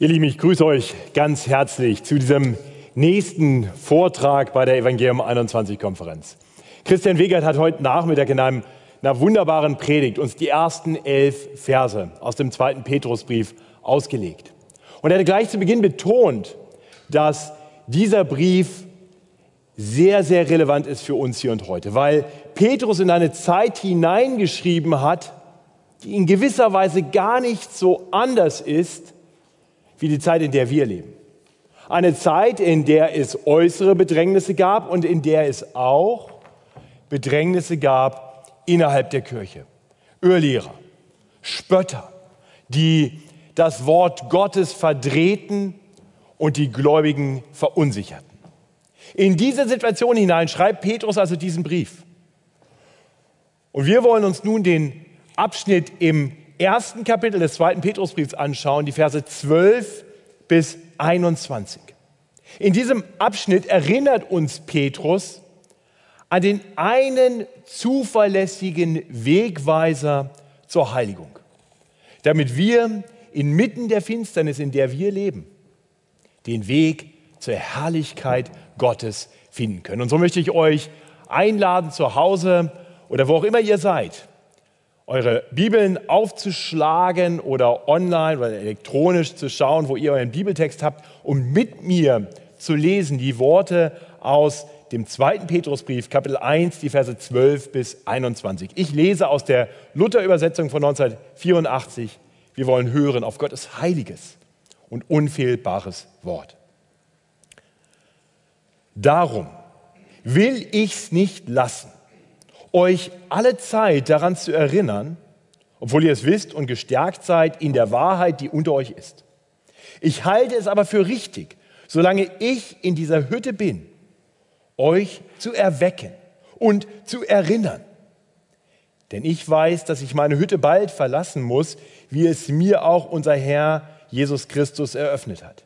Ihr Lieben, ich grüße euch ganz herzlich zu diesem nächsten Vortrag bei der Evangelium 21 Konferenz. Christian Wegert hat heute Nachmittag in einem, einer wunderbaren Predigt uns die ersten elf Verse aus dem zweiten Petrusbrief ausgelegt. Und er hat gleich zu Beginn betont, dass dieser Brief sehr, sehr relevant ist für uns hier und heute, weil Petrus in eine Zeit hineingeschrieben hat, die in gewisser Weise gar nicht so anders ist wie die Zeit, in der wir leben. Eine Zeit, in der es äußere Bedrängnisse gab und in der es auch Bedrängnisse gab innerhalb der Kirche. Irrlehrer, Spötter, die das Wort Gottes verdrehten und die Gläubigen verunsicherten. In diese Situation hinein schreibt Petrus also diesen Brief. Und wir wollen uns nun den Abschnitt im ersten Kapitel des zweiten Petrusbriefs anschauen, die Verse 12 bis 21. In diesem Abschnitt erinnert uns Petrus an den einen zuverlässigen Wegweiser zur Heiligung, damit wir inmitten der Finsternis, in der wir leben, den Weg zur Herrlichkeit Gottes finden können. Und so möchte ich euch einladen, zu Hause oder wo auch immer ihr seid, eure Bibeln aufzuschlagen oder online oder elektronisch zu schauen, wo ihr euren Bibeltext habt, um mit mir zu lesen die Worte aus dem zweiten Petrusbrief, Kapitel 1, die Verse 12 bis 21. Ich lese aus der Luther-Übersetzung von 1984. Wir wollen hören auf Gottes heiliges und unfehlbares Wort. Darum will ich's nicht lassen, euch alle Zeit daran zu erinnern, obwohl ihr es wisst und gestärkt seid in der Wahrheit, die unter euch ist. Ich halte es aber für richtig, solange ich in dieser Hütte bin, euch zu erwecken und zu erinnern. Denn ich weiß, dass ich meine Hütte bald verlassen muss, wie es mir auch unser Herr Jesus Christus eröffnet hat.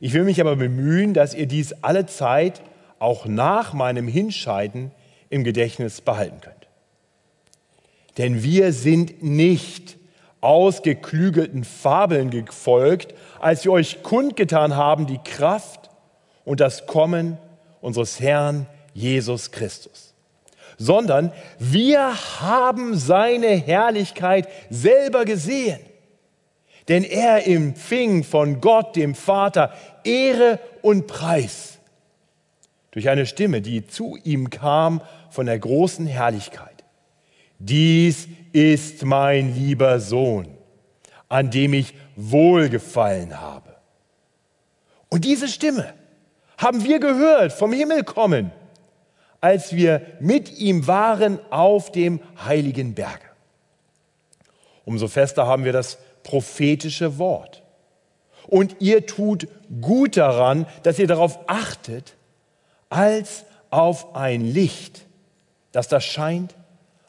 Ich will mich aber bemühen, dass ihr dies alle Zeit, auch nach meinem Hinscheiden, im Gedächtnis behalten könnt. Denn wir sind nicht ausgeklügelten Fabeln gefolgt, als wir euch kundgetan haben die Kraft und das Kommen unseres Herrn Jesus Christus, sondern wir haben seine Herrlichkeit selber gesehen. Denn er empfing von Gott, dem Vater, Ehre und Preis durch eine Stimme, die zu ihm kam von der großen Herrlichkeit. Dies ist mein lieber Sohn, an dem ich wohlgefallen habe. Und diese Stimme haben wir gehört vom Himmel kommen, als wir mit ihm waren auf dem heiligen Berge. Umso fester haben wir das prophetische Wort. Und ihr tut gut daran, dass ihr darauf achtet, als auf ein Licht, das da scheint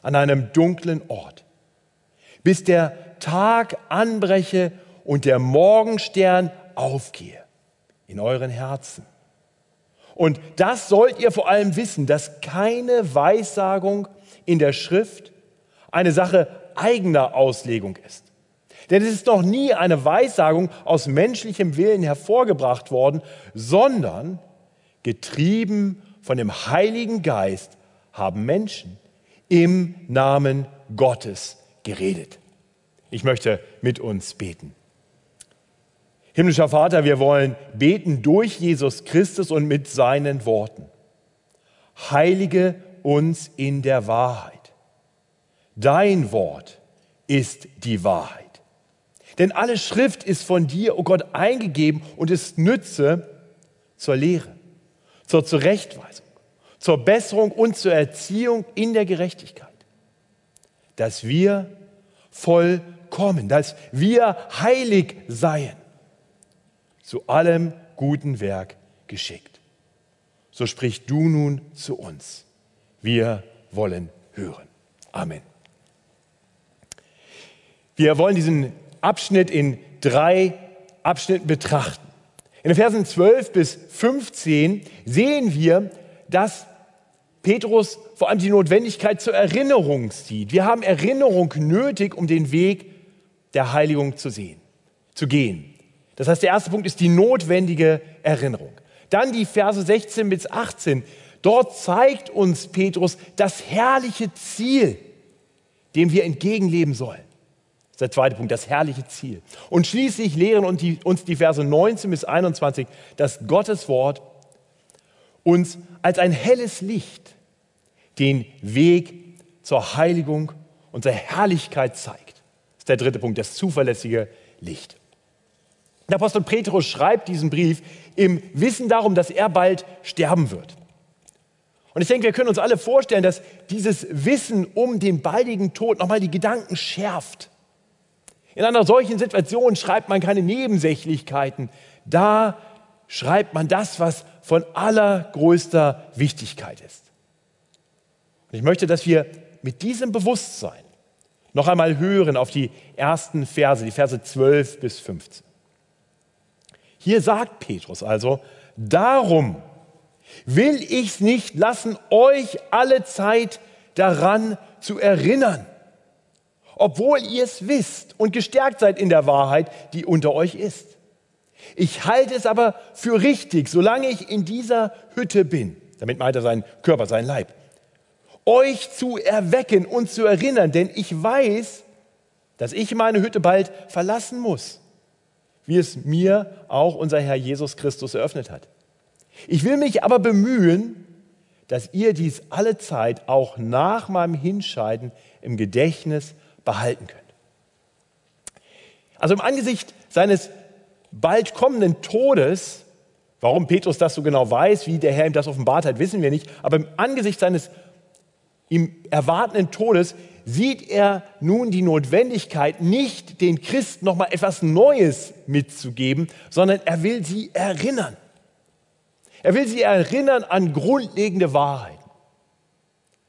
an einem dunklen Ort, bis der Tag anbreche und der Morgenstern aufgehe in euren Herzen. Und das sollt ihr vor allem wissen, dass keine Weissagung in der Schrift eine Sache eigener Auslegung ist. Denn es ist noch nie eine Weissagung aus menschlichem Willen hervorgebracht worden, sondern getrieben von dem Heiligen Geist haben Menschen im Namen Gottes geredet. Ich möchte mit uns beten. Himmlischer Vater, wir wollen beten durch Jesus Christus und mit seinen Worten. Heilige uns in der Wahrheit. Dein Wort ist die Wahrheit. Denn alle Schrift ist von dir, o oh Gott, eingegeben und ist Nütze zur Lehre, zur Zurechtweisung, zur Besserung und zur Erziehung in der Gerechtigkeit. Dass wir vollkommen, dass wir heilig seien zu allem guten Werk geschickt. So sprich du nun zu uns. Wir wollen hören. Amen. Wir wollen diesen Abschnitt in drei Abschnitten betrachten. In den Versen 12 bis 15 sehen wir, dass Petrus vor allem die Notwendigkeit zur Erinnerung sieht. Wir haben Erinnerung nötig, um den Weg der Heiligung zu sehen, zu gehen. Das heißt, der erste Punkt ist die notwendige Erinnerung. Dann die Verse 16 bis 18. Dort zeigt uns Petrus das herrliche Ziel, dem wir entgegenleben sollen. Das ist der zweite Punkt, das herrliche Ziel. Und schließlich lehren uns die Verse 19 bis 21, dass Gottes Wort uns als ein helles Licht den Weg zur Heiligung und zur Herrlichkeit zeigt. Das ist der dritte Punkt, das zuverlässige Licht. Der Apostel Petrus schreibt diesen Brief im Wissen darum, dass er bald sterben wird. Und ich denke, wir können uns alle vorstellen, dass dieses Wissen um den baldigen Tod nochmal die Gedanken schärft. In einer solchen Situation schreibt man keine Nebensächlichkeiten. Da schreibt man das, was von allergrößter Wichtigkeit ist. Und ich möchte, dass wir mit diesem Bewusstsein noch einmal hören auf die ersten Verse, die Verse 12 bis 15. Hier sagt Petrus also, darum will ich es nicht lassen, euch alle Zeit daran zu erinnern, obwohl ihr es wisst und gestärkt seid in der Wahrheit, die unter euch ist. Ich halte es aber für richtig, solange ich in dieser Hütte bin, damit meint er seinen Körper, seinen Leib, euch zu erwecken und zu erinnern, denn ich weiß, dass ich meine Hütte bald verlassen muss, wie es mir auch unser Herr Jesus Christus eröffnet hat. Ich will mich aber bemühen, dass ihr dies alle Zeit auch nach meinem Hinscheiden im Gedächtnis behalten könnt. Also im Angesicht seines bald kommenden Todes, warum Petrus das so genau weiß, wie der Herr ihm das offenbart hat, wissen wir nicht, aber im Angesicht seines ihm erwartenden Todes sieht er nun die Notwendigkeit, nicht den Christen nochmal etwas Neues mitzugeben, sondern er will sie erinnern. Er will sie erinnern an grundlegende Wahrheiten.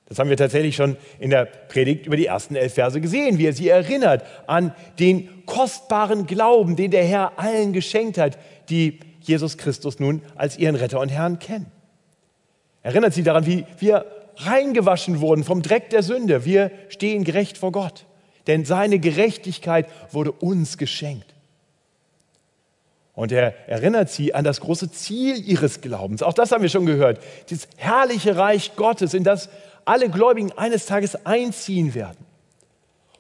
Das haben wir tatsächlich schon in der Predigt über die ersten elf Verse gesehen, wie er sie erinnert an den kostbaren Glauben, den der Herr allen geschenkt hat, die Jesus Christus nun als ihren Retter und Herrn kennen. Erinnert sie daran, wie wir reingewaschen wurden vom Dreck der Sünde. Wir stehen gerecht vor Gott, denn seine Gerechtigkeit wurde uns geschenkt. Und er erinnert sie an das große Ziel ihres Glaubens. Auch das haben wir schon gehört. Dieses herrliche Reich Gottes, in das alle Gläubigen eines Tages einziehen werden.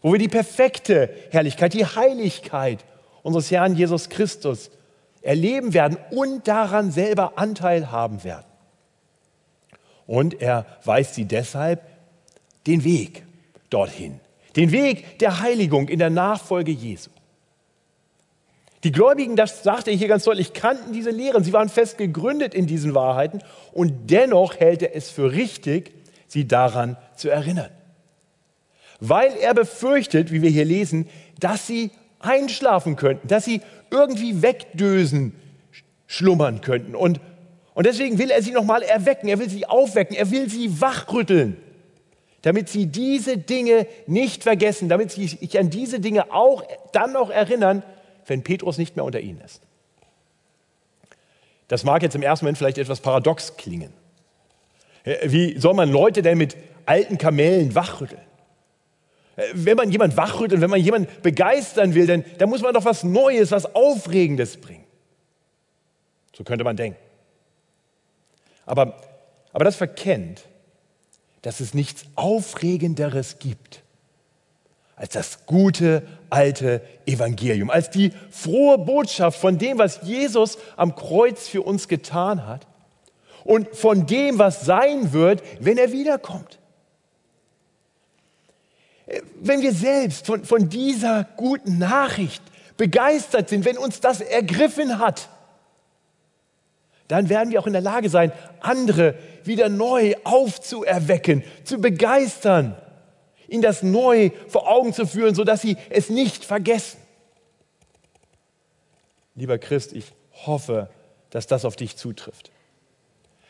Wo wir die perfekte Herrlichkeit, die Heiligkeit unseres Herrn Jesus Christus erleben werden und daran selber Anteil haben werden. Und er weist sie deshalb den Weg dorthin, den Weg der Heiligung in der Nachfolge Jesu. Die Gläubigen, das sagte ich hier ganz deutlich, kannten diese Lehren. Sie waren fest gegründet in diesen Wahrheiten und dennoch hält er es für richtig, sie daran zu erinnern. Weil er befürchtet, wie wir hier lesen, dass sie einschlafen könnten, dass sie irgendwie wegdösen, schlummern könnten und und deswegen will er sie nochmal erwecken, er will sie aufwecken, er will sie wachrütteln, damit sie diese Dinge nicht vergessen, damit sie sich an diese Dinge auch dann noch erinnern, wenn Petrus nicht mehr unter ihnen ist. Das mag jetzt im ersten Moment vielleicht etwas paradox klingen. Wie soll man Leute denn mit alten Kamellen wachrütteln? Wenn man jemand wachrüttelt, wenn man jemanden begeistern will, dann, dann muss man doch was Neues, was Aufregendes bringen. So könnte man denken. Aber, aber das verkennt, dass es nichts Aufregenderes gibt als das gute alte Evangelium, als die frohe Botschaft von dem, was Jesus am Kreuz für uns getan hat und von dem, was sein wird, wenn er wiederkommt. Wenn wir selbst von, von dieser guten Nachricht begeistert sind, wenn uns das ergriffen hat, dann werden wir auch in der Lage sein, andere wieder neu aufzuerwecken, zu begeistern, ihnen das neu vor Augen zu führen, sodass sie es nicht vergessen. Lieber Christ, ich hoffe, dass das auf dich zutrifft.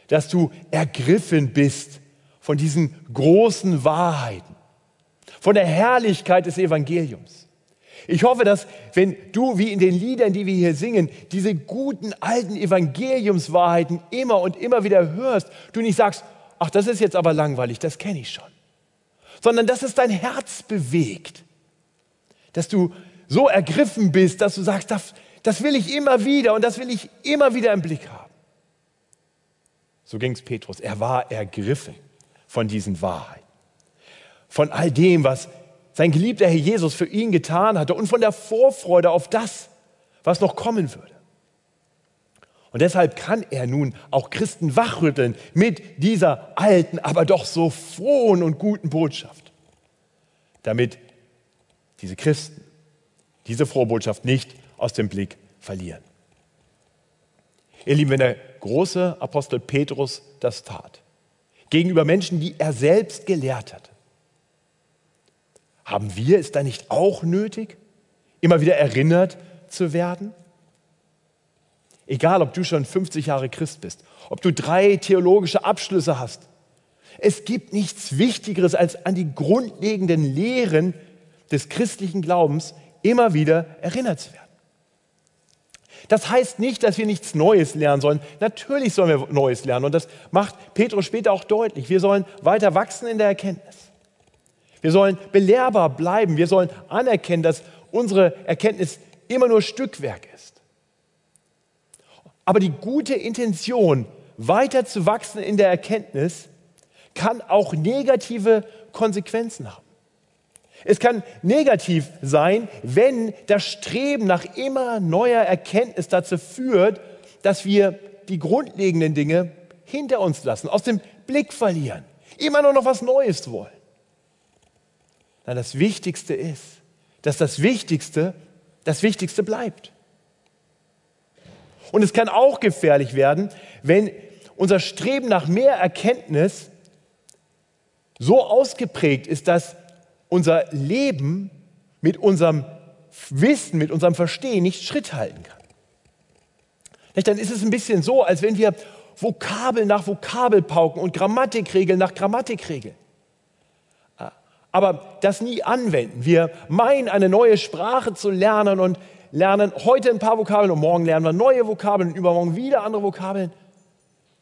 Dass du ergriffen bist von diesen großen Wahrheiten, von der Herrlichkeit des Evangeliums. Ich hoffe, dass wenn du, wie in den Liedern, die wir hier singen, diese guten alten Evangeliumswahrheiten immer und immer wieder hörst, du nicht sagst, ach, das ist jetzt aber langweilig, das kenne ich schon, sondern dass es dein Herz bewegt, dass du so ergriffen bist, dass du sagst, das, Das will ich immer wieder und das will ich immer wieder im Blick haben. So ging es Petrus. Er war ergriffen von diesen Wahrheiten. Von all dem, was sein geliebter Herr Jesus für ihn getan hatte und von der Vorfreude auf das, was noch kommen würde. Und deshalb kann er nun auch Christen wachrütteln mit dieser alten, aber doch so frohen und guten Botschaft, damit diese Christen diese frohe Botschaft nicht aus dem Blick verlieren. Ihr Lieben, wenn der große Apostel Petrus das tat, gegenüber Menschen, die er selbst gelehrt hat, haben wir es da nicht auch nötig, immer wieder erinnert zu werden? Egal, ob du schon 50 Jahre Christ bist, ob du drei theologische Abschlüsse hast. Es gibt nichts Wichtigeres, als an die grundlegenden Lehren des christlichen Glaubens immer wieder erinnert zu werden. Das heißt nicht, dass wir nichts Neues lernen sollen. Natürlich sollen wir Neues lernen und das macht Petrus später auch deutlich. Wir sollen weiter wachsen in der Erkenntnis. Wir sollen belehrbar bleiben. Wir sollen anerkennen, dass unsere Erkenntnis immer nur Stückwerk ist. Aber die gute Intention, weiter zu wachsen in der Erkenntnis, kann auch negative Konsequenzen haben. Es kann negativ sein, wenn das Streben nach immer neuer Erkenntnis dazu führt, dass wir die grundlegenden Dinge hinter uns lassen, aus dem Blick verlieren, immer nur noch was Neues wollen. Nein, das Wichtigste ist, dass das Wichtigste das Wichtigste bleibt. Und es kann auch gefährlich werden, wenn unser Streben nach mehr Erkenntnis so ausgeprägt ist, dass unser Leben mit unserem Wissen, mit unserem Verstehen nicht Schritt halten kann. Dann ist es ein bisschen so, als wenn wir Vokabel nach Vokabel pauken und Grammatikregeln nach Grammatikregeln. Aber das nie anwenden. Wir meinen, eine neue Sprache zu lernen und lernen heute ein paar Vokabeln und morgen lernen wir neue Vokabeln und übermorgen wieder andere Vokabeln.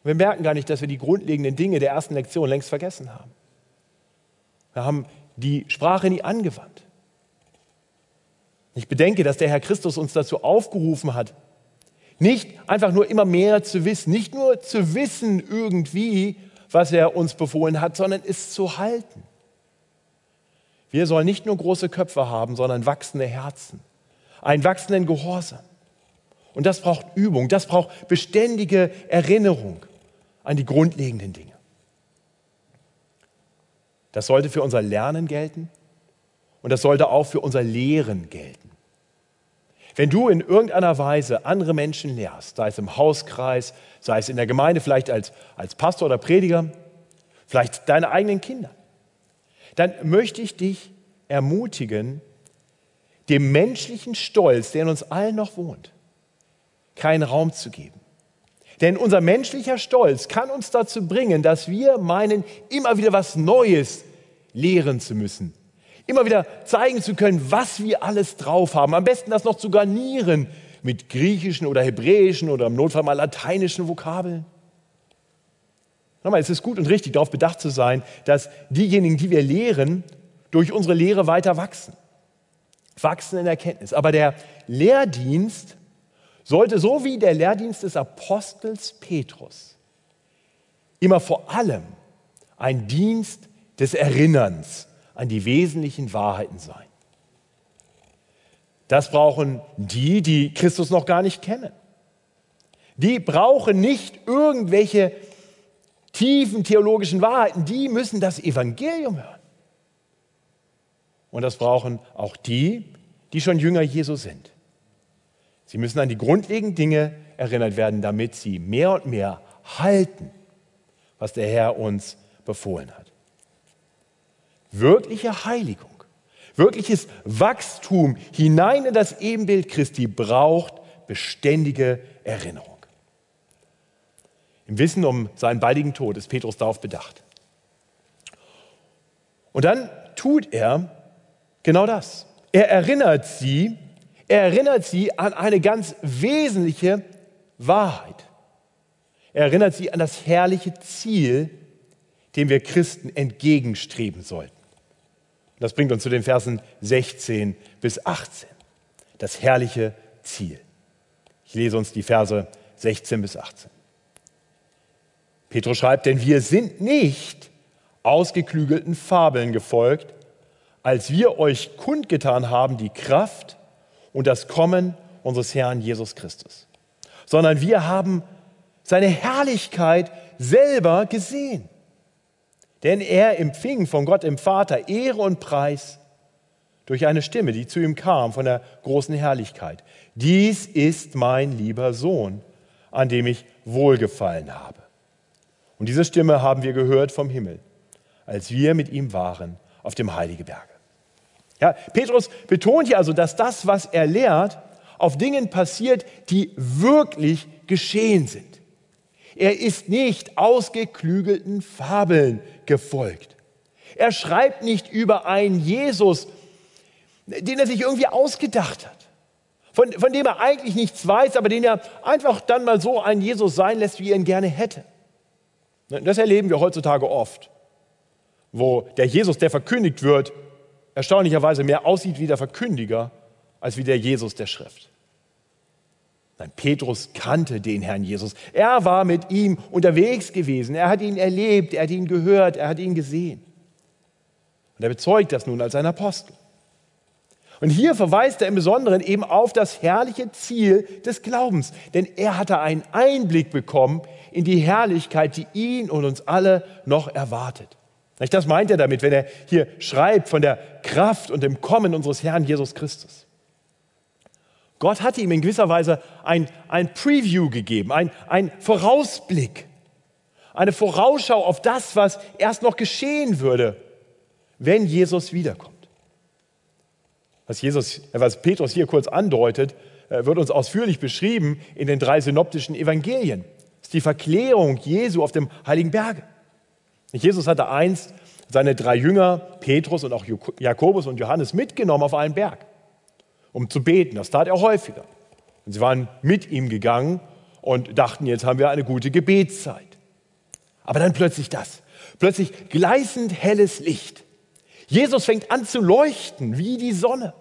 Wir merken gar nicht, dass wir die grundlegenden Dinge der ersten Lektion längst vergessen haben. Wir haben die Sprache nie angewandt. Ich bedenke, dass der Herr Christus uns dazu aufgerufen hat, nicht einfach nur immer mehr zu wissen, nicht nur zu wissen irgendwie, was er uns befohlen hat, sondern es zu halten. Wir sollen nicht nur große Köpfe haben, sondern wachsende Herzen einen wachsenden Gehorsam. Und das braucht Übung, das braucht beständige Erinnerung an die grundlegenden Dinge. Das sollte für unser Lernen gelten und das sollte auch für unser Lehren gelten. Wenn du in irgendeiner Weise andere Menschen lehrst, sei es im Hauskreis, sei es in der Gemeinde, vielleicht als, als Pastor oder Prediger, vielleicht deine eigenen Kinder, dann möchte ich dich ermutigen, dem menschlichen Stolz, der in uns allen noch wohnt, keinen Raum zu geben. Denn unser menschlicher Stolz kann uns dazu bringen, dass wir meinen, immer wieder was Neues lehren zu müssen. Immer wieder zeigen zu können, was wir alles drauf haben. Am besten das noch zu garnieren mit griechischen oder hebräischen oder im Notfall mal lateinischen Vokabeln. Nochmal, es ist gut und richtig, darauf bedacht zu sein, dass diejenigen, die wir lehren, durch unsere Lehre weiter wachsen wachsen in Erkenntnis. Aber der Lehrdienst sollte so wie der Lehrdienst des Apostels Petrus immer vor allem ein Dienst des Erinnerns an die wesentlichen Wahrheiten sein. Das brauchen die, die Christus noch gar nicht kennen. Die brauchen nicht irgendwelche tiefen theologischen Wahrheiten, die müssen das Evangelium hören. Und das brauchen auch die, die schon Jünger Jesu sind. Sie müssen an die grundlegenden Dinge erinnert werden, damit sie mehr und mehr halten, was der Herr uns befohlen hat. Wirkliche Heiligung, wirkliches Wachstum hinein in das Ebenbild Christi braucht beständige Erinnerung. Im Wissen um seinen baldigen Tod ist Petrus darauf bedacht. Und dann tut er, Genau das. Er erinnert sie, er erinnert sie an eine ganz wesentliche Wahrheit. Er erinnert sie an das herrliche Ziel, dem wir Christen entgegenstreben sollten. Das bringt uns zu den Versen 16 bis 18. Das herrliche Ziel. Ich lese uns die Verse 16 bis 18. Petrus schreibt, denn wir sind nicht ausgeklügelten Fabeln gefolgt, als wir euch kundgetan haben die Kraft und das Kommen unseres Herrn Jesus Christus, sondern wir haben seine Herrlichkeit selber gesehen. Denn er empfing von Gott im Vater Ehre und Preis durch eine Stimme, die zu ihm kam von der großen Herrlichkeit. Dies ist mein lieber Sohn, an dem ich wohlgefallen habe. Und diese Stimme haben wir gehört vom Himmel, als wir mit ihm waren auf dem Heiligen Berge. Ja, Petrus betont hier also, dass das, was er lehrt, auf Dingen passiert, die wirklich geschehen sind. Er ist nicht ausgeklügelten Fabeln gefolgt. Er schreibt nicht über einen Jesus, den er sich irgendwie ausgedacht hat, von, von dem er eigentlich nichts weiß, aber den er einfach dann mal so ein Jesus sein lässt, wie er ihn gerne hätte. Das erleben wir heutzutage oft, wo der Jesus, der verkündigt wird, erstaunlicherweise mehr aussieht wie der Verkündiger als wie der Jesus der Schrift. Nein, Petrus kannte den Herrn Jesus. Er war mit ihm unterwegs gewesen. Er hat ihn erlebt, er hat ihn gehört, er hat ihn gesehen. Und er bezeugt das nun als ein Apostel. Und hier verweist er im Besonderen eben auf das herrliche Ziel des Glaubens, denn er hatte einen Einblick bekommen in die Herrlichkeit, die ihn und uns alle noch erwartet. Das meint er damit, wenn er hier schreibt von der Kraft und dem Kommen unseres Herrn Jesus Christus. Gott hatte ihm in gewisser Weise ein, ein Preview gegeben, ein, ein Vorausblick, eine Vorausschau auf das, was erst noch geschehen würde, wenn Jesus wiederkommt. Was, Jesus, was Petrus hier kurz andeutet, äh, wird uns ausführlich beschrieben in den drei synoptischen Evangelien. Das ist die Verklärung Jesu auf dem Heiligen Berge. Jesus hatte einst seine drei Jünger, Petrus und auch Jakobus und Johannes, mitgenommen auf einen Berg um zu beten. Das tat er häufiger. Und sie waren mit ihm gegangen und dachten, jetzt haben wir eine gute Gebetszeit. Aber dann plötzlich das. Plötzlich gleißend helles Licht. Jesus fängt an zu leuchten wie die Sonne.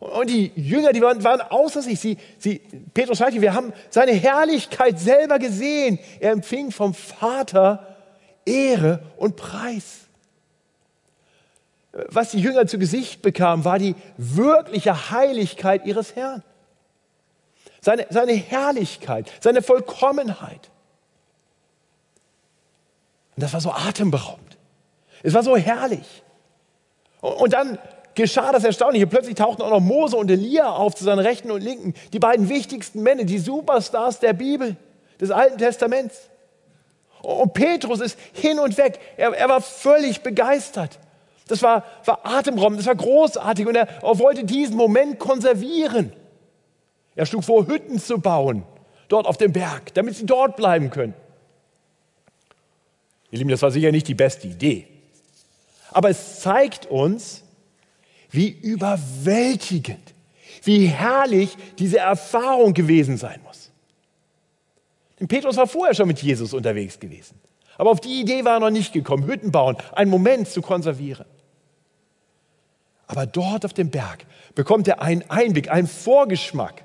Und die Jünger, die waren, waren außer sich. Sie, sie, Petrus sagte, wir haben seine Herrlichkeit selber gesehen. Er empfing vom Vater Ehre und Preis was die Jünger zu Gesicht bekamen, war die wirkliche Heiligkeit ihres Herrn. Seine, seine Herrlichkeit, seine Vollkommenheit. Und das war so atemberaubend. Es war so herrlich. Und dann geschah das Erstaunliche. Plötzlich tauchten auch noch Mose und Elia auf zu seiner Rechten und Linken. Die beiden wichtigsten Männer, die Superstars der Bibel, des Alten Testaments. Und Petrus ist hin und weg. Er, er war völlig begeistert. Das war, war atemberaubend, das war großartig und er, er wollte diesen Moment konservieren. Er schlug vor, Hütten zu bauen, dort auf dem Berg, damit sie dort bleiben können. Ihr Lieben, das war sicher nicht die beste Idee. Aber es zeigt uns, wie überwältigend, wie herrlich diese Erfahrung gewesen sein muss. Petrus war vorher schon mit Jesus unterwegs gewesen. Aber auf die Idee war er noch nicht gekommen, Hütten bauen, einen Moment zu konservieren. Aber dort auf dem Berg bekommt er einen Einblick, einen Vorgeschmack.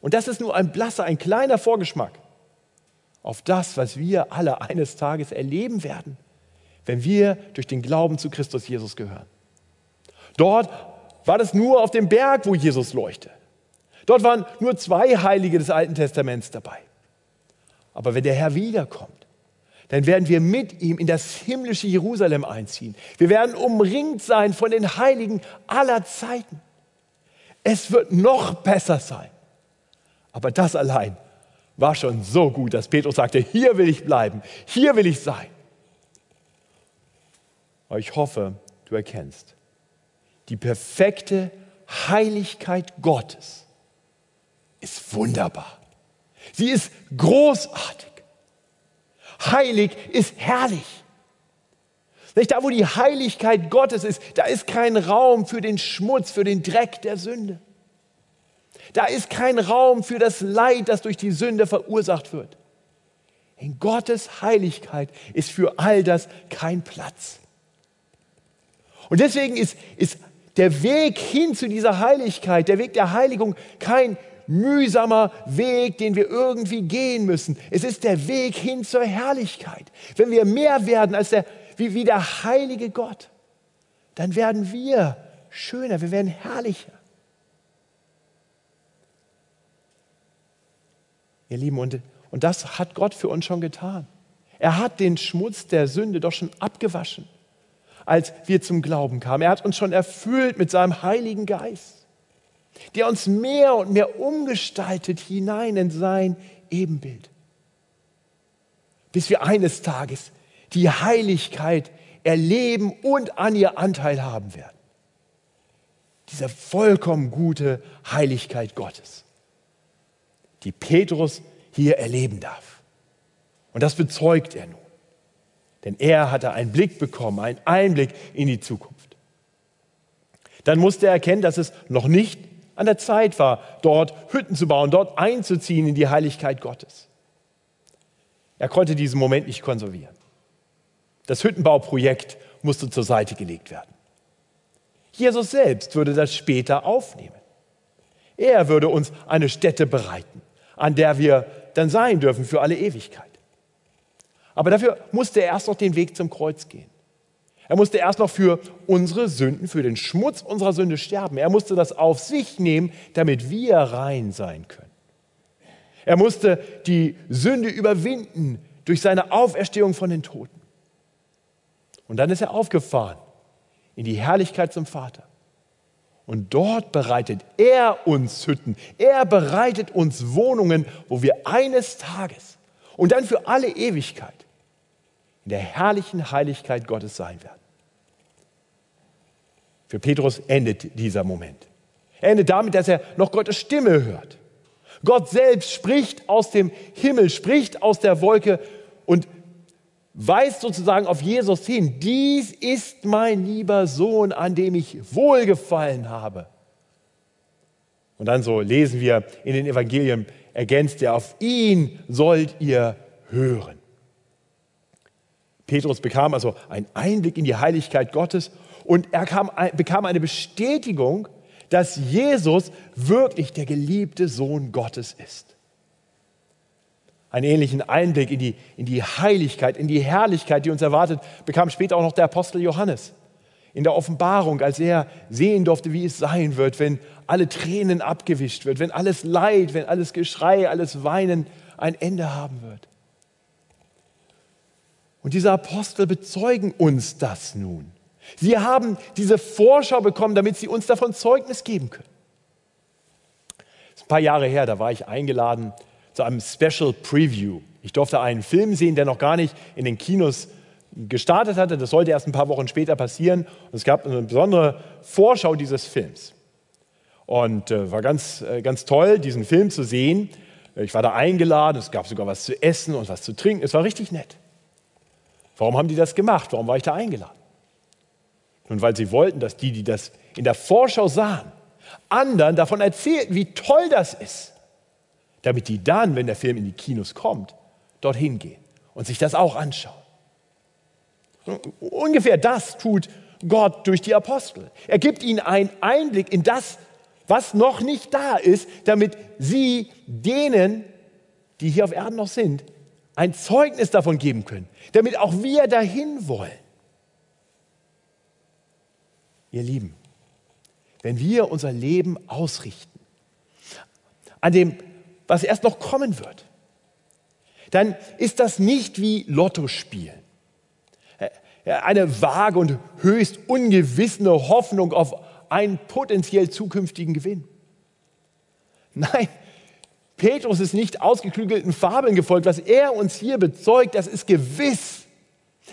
Und das ist nur ein blasser, ein kleiner Vorgeschmack auf das, was wir alle eines Tages erleben werden, wenn wir durch den Glauben zu Christus Jesus gehören. Dort war das nur auf dem Berg, wo Jesus leuchte. Dort waren nur zwei Heilige des Alten Testaments dabei. Aber wenn der Herr wiederkommt, dann werden wir mit ihm in das himmlische Jerusalem einziehen. Wir werden umringt sein von den Heiligen aller Zeiten. Es wird noch besser sein. Aber das allein war schon so gut, dass Petrus sagte, hier will ich bleiben, hier will ich sein. Aber ich hoffe, du erkennst, die perfekte Heiligkeit Gottes ist wunderbar. Sie ist großartig. Heilig ist herrlich. Da, wo die Heiligkeit Gottes ist, da ist kein Raum für den Schmutz, für den Dreck der Sünde. Da ist kein Raum für das Leid, das durch die Sünde verursacht wird. In Gottes Heiligkeit ist für all das kein Platz. Und deswegen ist, ist der Weg hin zu dieser Heiligkeit, der Weg der Heiligung, kein mühsamer Weg, den wir irgendwie gehen müssen. Es ist der Weg hin zur Herrlichkeit. Wenn wir mehr werden als der, wie, wie der heilige Gott, dann werden wir schöner, wir werden herrlicher. Ihr Lieben, und, und das hat Gott für uns schon getan. Er hat den Schmutz der Sünde doch schon abgewaschen, als wir zum Glauben kamen. Er hat uns schon erfüllt mit seinem Heiligen Geist, der uns mehr und mehr umgestaltet hinein in sein Ebenbild. Bis wir eines Tages die Heiligkeit erleben und an ihr Anteil haben werden. Diese vollkommen gute Heiligkeit Gottes, die Petrus hier erleben darf. Und das bezeugt er nun. Denn er hatte einen Blick bekommen, einen Einblick in die Zukunft. Dann musste er erkennen, dass es noch nicht an der Zeit war, dort Hütten zu bauen, dort einzuziehen in die Heiligkeit Gottes. Er konnte diesen Moment nicht konservieren. Das Hüttenbauprojekt musste zur Seite gelegt werden. Jesus selbst würde das später aufnehmen. Er würde uns eine Stätte bereiten, an der wir dann sein dürfen für alle Ewigkeit. Aber dafür musste er erst noch den Weg zum Kreuz gehen. Er musste erst noch für unsere Sünden, für den Schmutz unserer Sünde sterben. Er musste das auf sich nehmen, damit wir rein sein können. Er musste die Sünde überwinden durch seine Auferstehung von den Toten. Und dann ist er aufgefahren in die Herrlichkeit zum Vater. Und dort bereitet er uns Hütten. Er bereitet uns Wohnungen, wo wir eines Tages und dann für alle Ewigkeit in der herrlichen Heiligkeit Gottes sein werden. Für Petrus endet dieser Moment. Er endet damit, dass er noch Gottes Stimme hört. Gott selbst spricht aus dem Himmel, spricht aus der Wolke und weist sozusagen auf Jesus hin. Dies ist mein lieber Sohn, an dem ich wohlgefallen habe. Und dann so lesen wir in den Evangelien, ergänzt er, auf ihn sollt ihr hören. Petrus bekam also einen Einblick in die Heiligkeit Gottes und er kam, bekam eine Bestätigung, dass Jesus wirklich der geliebte Sohn Gottes ist einen ähnlichen Einblick in die, in die Heiligkeit, in die Herrlichkeit, die uns erwartet, bekam später auch noch der Apostel Johannes. In der Offenbarung, als er sehen durfte, wie es sein wird, wenn alle Tränen abgewischt wird, wenn alles Leid, wenn alles Geschrei, alles Weinen ein Ende haben wird. Und diese Apostel bezeugen uns das nun. Sie haben diese Vorschau bekommen, damit sie uns davon Zeugnis geben können. Das ist ein paar Jahre her, da war ich eingeladen zu einem Special Preview. Ich durfte einen Film sehen, der noch gar nicht in den Kinos gestartet hatte. Das sollte erst ein paar Wochen später passieren. Und es gab eine besondere Vorschau dieses Films. Und äh, war ganz, äh, ganz toll, diesen Film zu sehen. Ich war da eingeladen, es gab sogar was zu essen und was zu trinken. Es war richtig nett. Warum haben die das gemacht? Warum war ich da eingeladen? Nun, weil sie wollten, dass die, die das in der Vorschau sahen, anderen davon erzählten, wie toll das ist damit die dann, wenn der Film in die Kinos kommt, dorthin gehen und sich das auch anschauen. Ungefähr das tut Gott durch die Apostel. Er gibt ihnen einen Einblick in das, was noch nicht da ist, damit sie denen, die hier auf Erden noch sind, ein Zeugnis davon geben können, damit auch wir dahin wollen. Ihr Lieben, wenn wir unser Leben ausrichten an dem was erst noch kommen wird, dann ist das nicht wie Lotto spielen. Äh, eine vage und höchst ungewissene Hoffnung auf einen potenziell zukünftigen Gewinn. Nein, Petrus ist nicht ausgeklügelten Fabeln gefolgt. Was er uns hier bezeugt, das ist gewiss.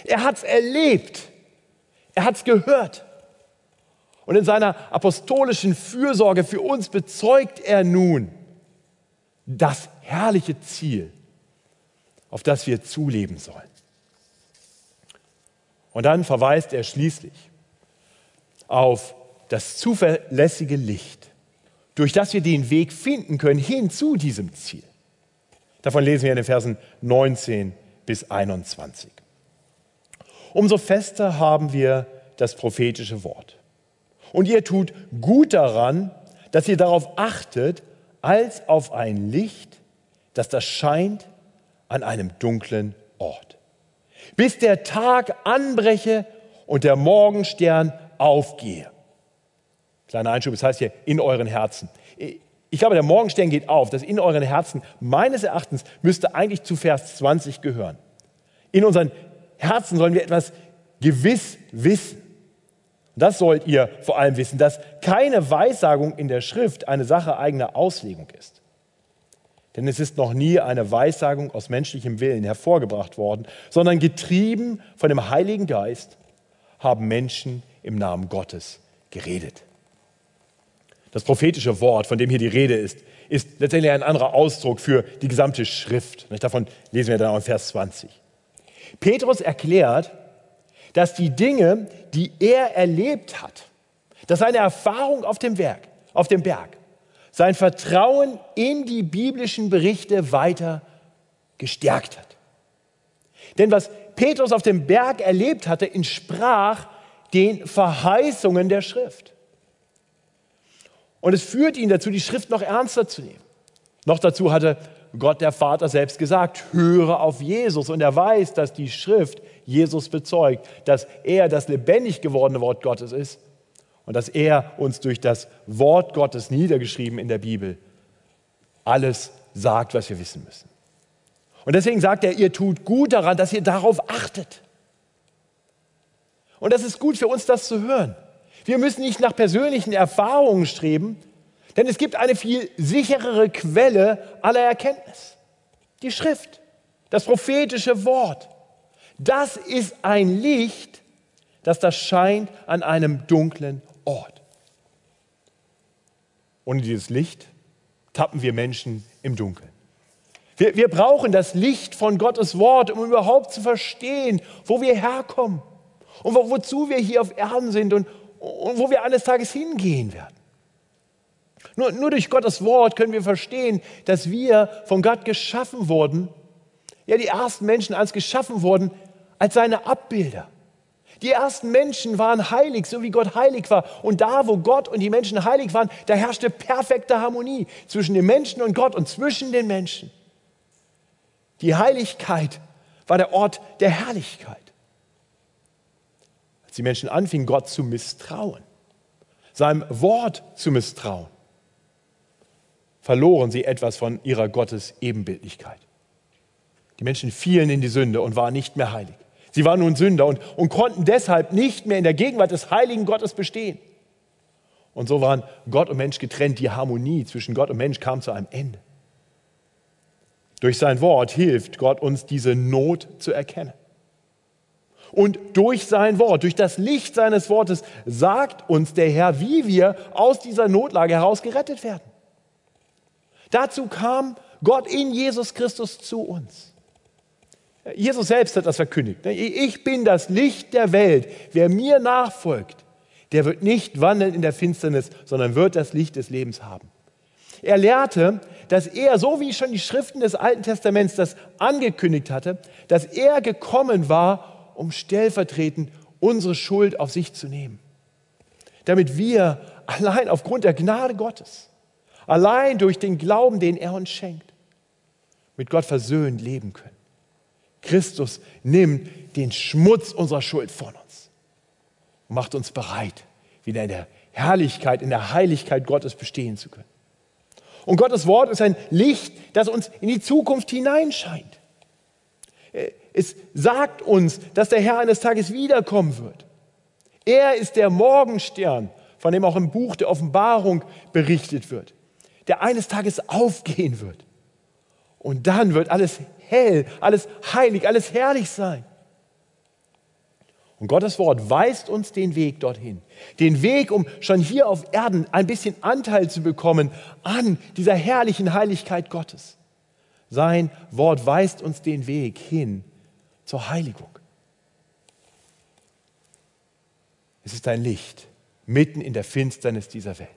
Er hat es erlebt. Er hat es gehört. Und in seiner apostolischen Fürsorge für uns bezeugt er nun, das herrliche Ziel, auf das wir zuleben sollen. Und dann verweist er schließlich auf das zuverlässige Licht, durch das wir den Weg finden können hin zu diesem Ziel. Davon lesen wir in den Versen 19 bis 21. Umso fester haben wir das prophetische Wort. Und ihr tut gut daran, dass ihr darauf achtet, als auf ein Licht, das das scheint an einem dunklen Ort, bis der Tag anbreche und der Morgenstern aufgehe. Kleiner Einschub, das heißt hier in euren Herzen. Ich glaube, der Morgenstern geht auf. Das in euren Herzen, meines Erachtens, müsste eigentlich zu Vers 20 gehören. In unseren Herzen sollen wir etwas gewiss wissen. Das sollt ihr vor allem wissen, dass keine Weissagung in der Schrift eine Sache eigener Auslegung ist. Denn es ist noch nie eine Weissagung aus menschlichem Willen hervorgebracht worden, sondern getrieben von dem Heiligen Geist haben Menschen im Namen Gottes geredet. Das prophetische Wort, von dem hier die Rede ist, ist letztendlich ein anderer Ausdruck für die gesamte Schrift. Davon lesen wir dann auch in Vers 20. Petrus erklärt, dass die Dinge, die er erlebt hat, dass seine Erfahrung auf dem Werk, auf dem Berg, sein Vertrauen in die biblischen Berichte weiter gestärkt hat. Denn was Petrus auf dem Berg erlebt hatte, entsprach den Verheißungen der Schrift. Und es führt ihn dazu, die Schrift noch ernster zu nehmen. Noch dazu hatte Gott der Vater selbst gesagt, höre auf Jesus. Und er weiß, dass die Schrift Jesus bezeugt, dass er das lebendig gewordene Wort Gottes ist und dass er uns durch das Wort Gottes niedergeschrieben in der Bibel alles sagt, was wir wissen müssen. Und deswegen sagt er, ihr tut gut daran, dass ihr darauf achtet. Und das ist gut für uns, das zu hören. Wir müssen nicht nach persönlichen Erfahrungen streben, denn es gibt eine viel sicherere Quelle aller Erkenntnis. Die Schrift, das prophetische Wort. Das ist ein Licht, das das scheint an einem dunklen Ort. Ohne dieses Licht tappen wir Menschen im Dunkeln. Wir, wir brauchen das Licht von Gottes Wort, um überhaupt zu verstehen, wo wir herkommen und wo, wozu wir hier auf Erden sind und, und wo wir eines Tages hingehen werden. Nur, nur durch Gottes Wort können wir verstehen, dass wir von Gott geschaffen wurden, ja die ersten Menschen als geschaffen wurden, als seine Abbilder. Die ersten Menschen waren heilig, so wie Gott heilig war. Und da, wo Gott und die Menschen heilig waren, da herrschte perfekte Harmonie zwischen den Menschen und Gott und zwischen den Menschen. Die Heiligkeit war der Ort der Herrlichkeit. Als die Menschen anfingen, Gott zu misstrauen, seinem Wort zu misstrauen, verloren sie etwas von ihrer Gottes-Ebenbildlichkeit. Die Menschen fielen in die Sünde und waren nicht mehr heilig. Sie waren nun Sünder und, und konnten deshalb nicht mehr in der Gegenwart des heiligen Gottes bestehen. Und so waren Gott und Mensch getrennt. Die Harmonie zwischen Gott und Mensch kam zu einem Ende. Durch sein Wort hilft Gott uns, diese Not zu erkennen. Und durch sein Wort, durch das Licht seines Wortes sagt uns der Herr, wie wir aus dieser Notlage heraus gerettet werden. Dazu kam Gott in Jesus Christus zu uns. Jesus selbst hat das verkündigt. Ich bin das Licht der Welt. Wer mir nachfolgt, der wird nicht wandeln in der Finsternis, sondern wird das Licht des Lebens haben. Er lehrte, dass er, so wie schon die Schriften des Alten Testaments das angekündigt hatte, dass er gekommen war, um stellvertretend unsere Schuld auf sich zu nehmen. Damit wir allein aufgrund der Gnade Gottes, allein durch den Glauben, den er uns schenkt, mit Gott versöhnt leben können. Christus nimmt den Schmutz unserer Schuld von uns und macht uns bereit, wieder in der Herrlichkeit, in der Heiligkeit Gottes bestehen zu können. Und Gottes Wort ist ein Licht, das uns in die Zukunft hineinscheint. Es sagt uns, dass der Herr eines Tages wiederkommen wird. Er ist der Morgenstern, von dem auch im Buch der Offenbarung berichtet wird, der eines Tages aufgehen wird. Und dann wird alles hell, alles heilig, alles herrlich sein. Und Gottes Wort weist uns den Weg dorthin. Den Weg, um schon hier auf Erden ein bisschen Anteil zu bekommen an dieser herrlichen Heiligkeit Gottes. Sein Wort weist uns den Weg hin zur Heiligung. Es ist ein Licht mitten in der Finsternis dieser Welt.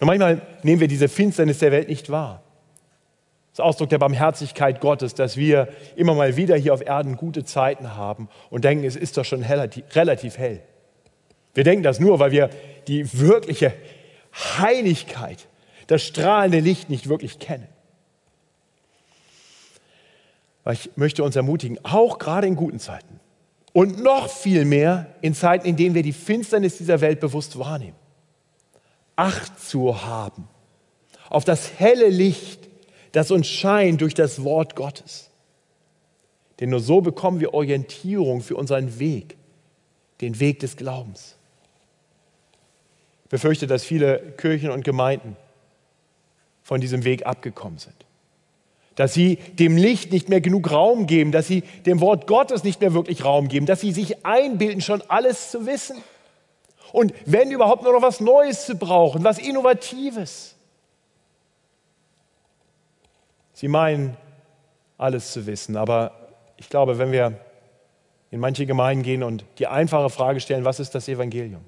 Und manchmal nehmen wir diese Finsternis der Welt nicht wahr. Das ist Ausdruck der Barmherzigkeit Gottes, dass wir immer mal wieder hier auf Erden gute Zeiten haben und denken, es ist doch schon relativ hell. Wir denken das nur, weil wir die wirkliche Heiligkeit, das strahlende Licht nicht wirklich kennen. Ich möchte uns ermutigen, auch gerade in guten Zeiten und noch viel mehr in Zeiten, in denen wir die Finsternis dieser Welt bewusst wahrnehmen, Acht zu haben auf das helle Licht, das uns scheint durch das Wort Gottes. Denn nur so bekommen wir Orientierung für unseren Weg, den Weg des Glaubens. Ich befürchte, dass viele Kirchen und Gemeinden von diesem Weg abgekommen sind. Dass sie dem Licht nicht mehr genug Raum geben, dass sie dem Wort Gottes nicht mehr wirklich Raum geben, dass sie sich einbilden, schon alles zu wissen. Und wenn überhaupt nur noch was Neues zu brauchen, was Innovatives. Sie meinen, alles zu wissen, aber ich glaube, wenn wir in manche Gemeinden gehen und die einfache Frage stellen, was ist das Evangelium?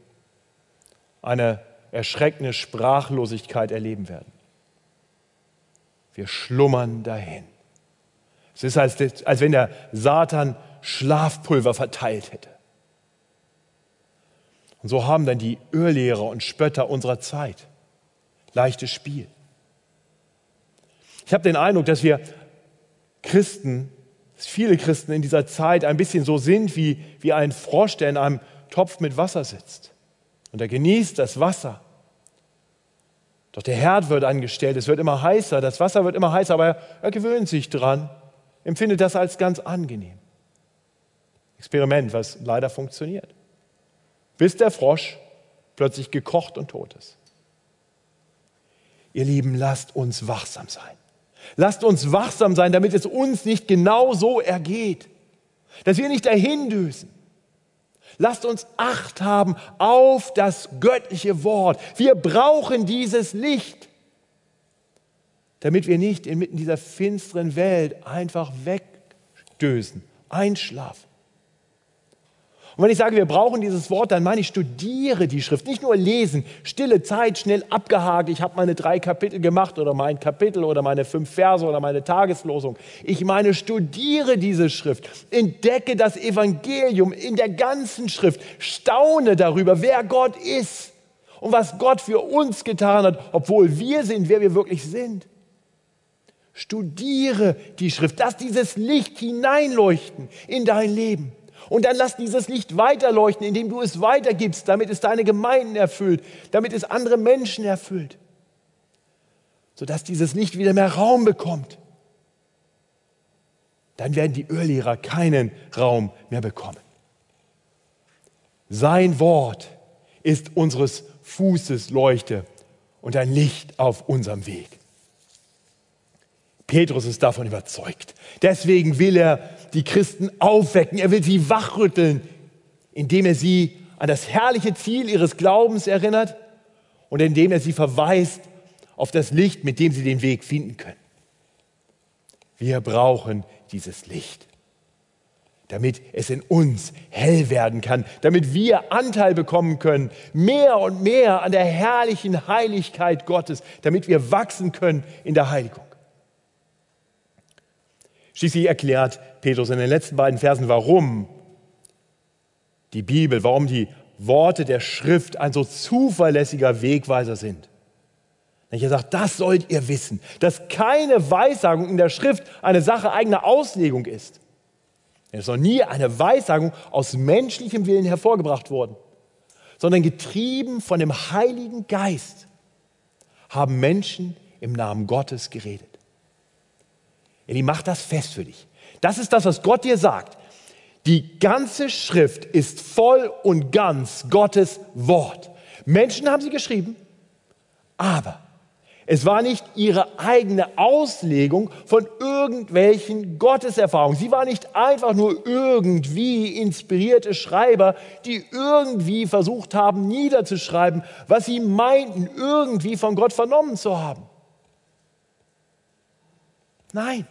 Eine erschreckende Sprachlosigkeit erleben werden. Wir schlummern dahin. Es ist, als, als wenn der Satan Schlafpulver verteilt hätte. Und so haben dann die Irrlehrer und Spötter unserer Zeit leichtes Spiel. Ich habe den Eindruck, dass wir Christen, dass viele Christen in dieser Zeit ein bisschen so sind wie, wie ein Frosch, der in einem Topf mit Wasser sitzt. Und er genießt das Wasser doch der Herd wird angestellt, es wird immer heißer, das Wasser wird immer heißer, aber er, gewöhnt sich dran, empfindet das als ganz angenehm. Experiment, was leider funktioniert. Bis der Frosch plötzlich gekocht und tot ist. Ihr Lieben, lasst uns wachsam sein. Lasst uns wachsam sein, damit es uns nicht genau so ergeht. Dass wir nicht dahin düsen. Lasst uns Acht haben auf das göttliche Wort. Wir brauchen dieses Licht, damit wir nicht inmitten dieser finsteren Welt einfach wegdösen, einschlafen. Und wenn ich sage, wir brauchen dieses Wort, dann meine ich, studiere die Schrift. Nicht nur lesen, stille Zeit, schnell abgehakt. Ich habe meine drei Kapitel gemacht oder mein Kapitel oder meine fünf Verse oder meine Tageslosung. Ich meine, studiere diese Schrift. Entdecke das Evangelium in der ganzen Schrift. Staune darüber, wer Gott ist und was Gott für uns getan hat, obwohl wir sind, wer wir wirklich sind. Studiere die Schrift. Lass dieses Licht hineinleuchten in dein Leben. Und dann lass dieses Licht weiterleuchten, indem du es weitergibst, damit es deine Gemeinden erfüllt, damit es andere Menschen erfüllt, sodass dieses Licht wieder mehr Raum bekommt. Dann werden die Irrlehrer keinen Raum mehr bekommen. Sein Wort ist unseres Fußes Leuchte und ein Licht auf unserem Weg. Petrus ist davon überzeugt. Deswegen will er die Christen aufwecken. Er will sie wachrütteln, indem er sie an das herrliche Ziel ihres Glaubens erinnert und indem er sie verweist auf das Licht, mit dem sie den Weg finden können. Wir brauchen dieses Licht, damit es in uns hell werden kann, damit wir Anteil bekommen können, mehr und mehr an der herrlichen Heiligkeit Gottes, damit wir wachsen können in der Heiligung. Schließlich erklärt Petrus in den letzten beiden Versen, warum die Bibel, warum die Worte der Schrift ein so zuverlässiger Wegweiser sind. Er sagt, das sollt ihr wissen, dass keine Weissagung in der Schrift eine Sache eigener Auslegung ist. Es noch nie eine Weissagung aus menschlichem Willen hervorgebracht worden, sondern getrieben von dem Heiligen Geist haben Menschen im Namen Gottes geredet. Eli, mach das fest für dich. Das ist das, was Gott dir sagt. Die ganze Schrift ist voll und ganz Gottes Wort. Menschen haben sie geschrieben, aber es war nicht ihre eigene Auslegung von irgendwelchen Gotteserfahrungen. Sie war nicht einfach nur irgendwie inspirierte Schreiber, die irgendwie versucht haben niederzuschreiben, was sie meinten, irgendwie von Gott vernommen zu haben. Nein,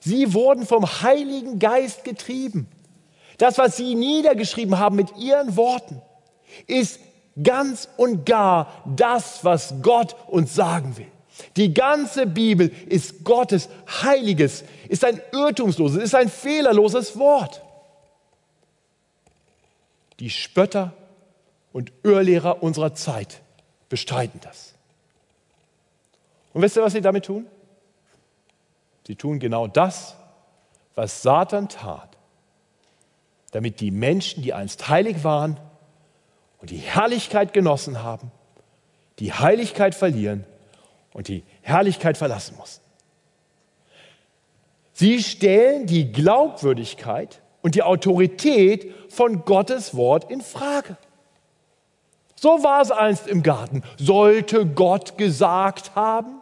Sie wurden vom Heiligen Geist getrieben. Das, was Sie niedergeschrieben haben mit Ihren Worten, ist ganz und gar das, was Gott uns sagen will. Die ganze Bibel ist Gottes heiliges, ist ein irrtumsloses, ist ein fehlerloses Wort. Die Spötter und Irrlehrer unserer Zeit bestreiten das. Und wisst ihr, was sie damit tun? Sie tun genau das, was Satan tat, damit die Menschen, die einst heilig waren und die Herrlichkeit genossen haben, die Heiligkeit verlieren und die Herrlichkeit verlassen mussten. Sie stellen die Glaubwürdigkeit und die Autorität von Gottes Wort in Frage. So war es einst im Garten. Sollte Gott gesagt haben?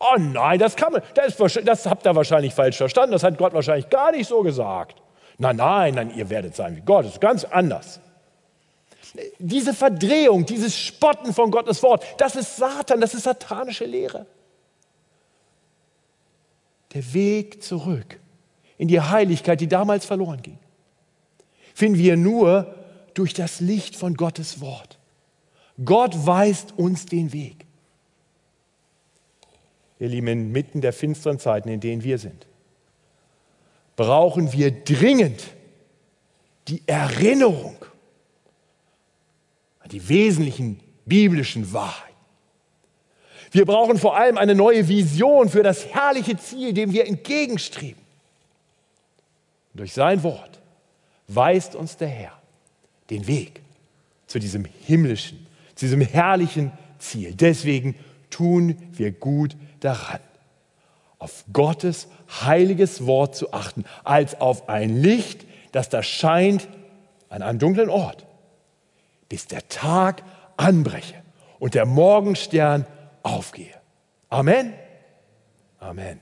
Oh nein, das kann man, das, das habt ihr wahrscheinlich falsch verstanden. Das hat Gott wahrscheinlich gar nicht so gesagt. Nein, nein, nein, ihr werdet sein wie Gott. Das ist ganz anders. Diese Verdrehung, dieses Spotten von Gottes Wort, das ist Satan, das ist satanische Lehre. Der Weg zurück in die Heiligkeit, die damals verloren ging, finden wir nur durch das Licht von Gottes Wort. Gott weist uns den Weg. Ihr Lieben, inmitten der finsteren Zeiten, in denen wir sind, brauchen wir dringend die Erinnerung an die wesentlichen biblischen Wahrheiten. Wir brauchen vor allem eine neue Vision für das herrliche Ziel, dem wir entgegenstreben. Und durch sein Wort weist uns der Herr den Weg zu diesem himmlischen, zu diesem herrlichen Ziel. Deswegen tun wir gut daran, auf Gottes heiliges Wort zu achten, als auf ein Licht, das da scheint an einem dunklen Ort, bis der Tag anbreche und der Morgenstern aufgehe. Amen. Amen.